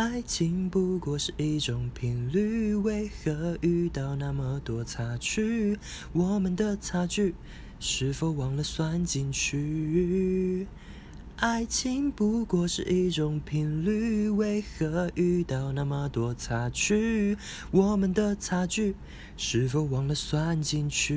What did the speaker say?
爱情不过是一种频率为何遇到那么多差距？我们的差距是否忘了算进去？爱情不过是一种频率为何遇到那么多差距？我们的差距是否忘了算进去？